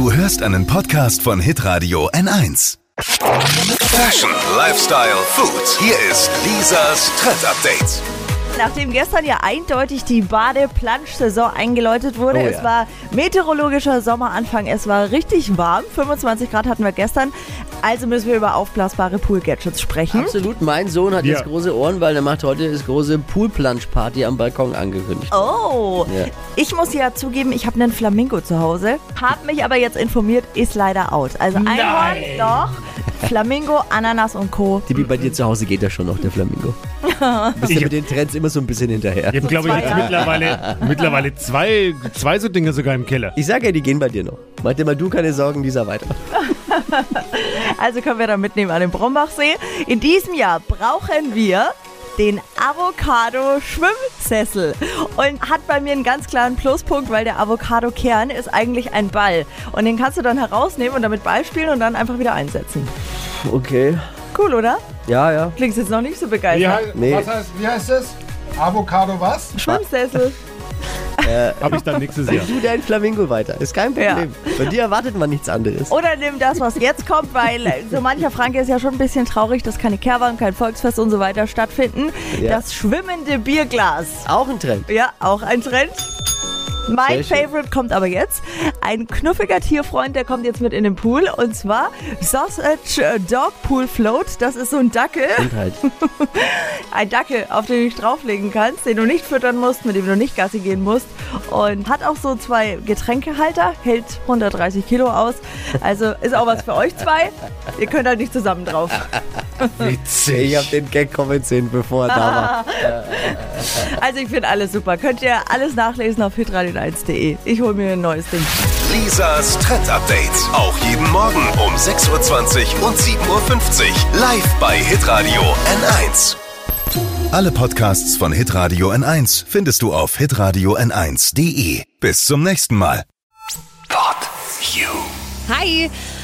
Du hörst einen Podcast von Hitradio N1. Fashion, Lifestyle, Food. Hier ist Lisas Trend Update. Nachdem gestern ja eindeutig die Bade-Plansch-Saison eingeläutet wurde, Oh ja. es war meteorologischer Sommeranfang, es war richtig warm, 25 Grad hatten wir gestern, also müssen wir über aufblasbare Pool-Gadgets sprechen. Absolut, mein Sohn hat Ja. jetzt große Ohren, weil er macht heute das große Poolplunge-Party am Balkon angekündigt. Oh, Ja. ich muss ja zugeben, ich habe einen Flamingo zu Hause, habe mich aber jetzt informiert, ist leider out. Also Einhorn, doch, Flamingo, Ananas und Co. Tippi, bei dir zu Hause geht das schon noch, der Flamingo. Bist ja mit den Trends immer so ein bisschen hinterher. Ich habe, glaube ich, jetzt mittlerweile, mittlerweile zwei, zwei so Dinge sogar im Keller. Ich sag ja, die gehen bei dir noch. Mach dir mal du keine Sorgen, dieser weiter. Also können wir da mitnehmen an den Brombachsee. In diesem Jahr brauchen wir den Avocado Schwimmsessel und hat bei mir einen ganz klaren Pluspunkt, weil der Avocado Kern ist eigentlich ein Ball und den kannst du dann herausnehmen und damit Ball spielen und dann einfach wieder einsetzen. Okay. Cool, oder? Ja, ja. Klingt jetzt noch nicht so Wie, begeistert. hei- Nee. was heißt, wie heißt das? Avocado was? Schwimmsessel. Habe ich dann nächstes Jahr. Du dein Flamingo weiter. Ist kein Problem. Von dir erwartet man nichts anderes. Oder nimm das, was jetzt kommt, weil so mancher Franke ist ja schon ein bisschen traurig, dass keine Kehrwagen, kein Volksfest und so weiter stattfinden. Ja. Das schwimmende Bierglas. Auch ein Trend. Ja, auch ein Trend. Mein Sehr schön. Favorite kommt aber jetzt. Ein knuffiger Tierfreund, der kommt jetzt mit in den Pool. Und zwar Sausage Dog Pool Float. Das ist so ein Dackel. Halt. Ein Dackel, auf den du dich drauflegen kannst, den du nicht füttern musst, mit dem du nicht Gassi gehen musst. Und hat auch so zwei Getränkehalter, hält 130 Kilo aus. Also ist auch was für euch zwei. Ihr könnt halt nicht zusammen drauf. Ich hab den Gag kommen sehen, bevor er da war. Also ich finde alles super. Könnt ihr alles nachlesen auf hitradio1.de. Ich hole mir ein neues Ding. Lisas Trend Update. Auch jeden Morgen um 6.20 Uhr und 7.50 Uhr. Live bei Hitradio N1. Alle Podcasts von Hitradio N1 findest du auf hitradio n1.de. Bis zum nächsten Mal. Pod You. Hi!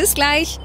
Bis gleich.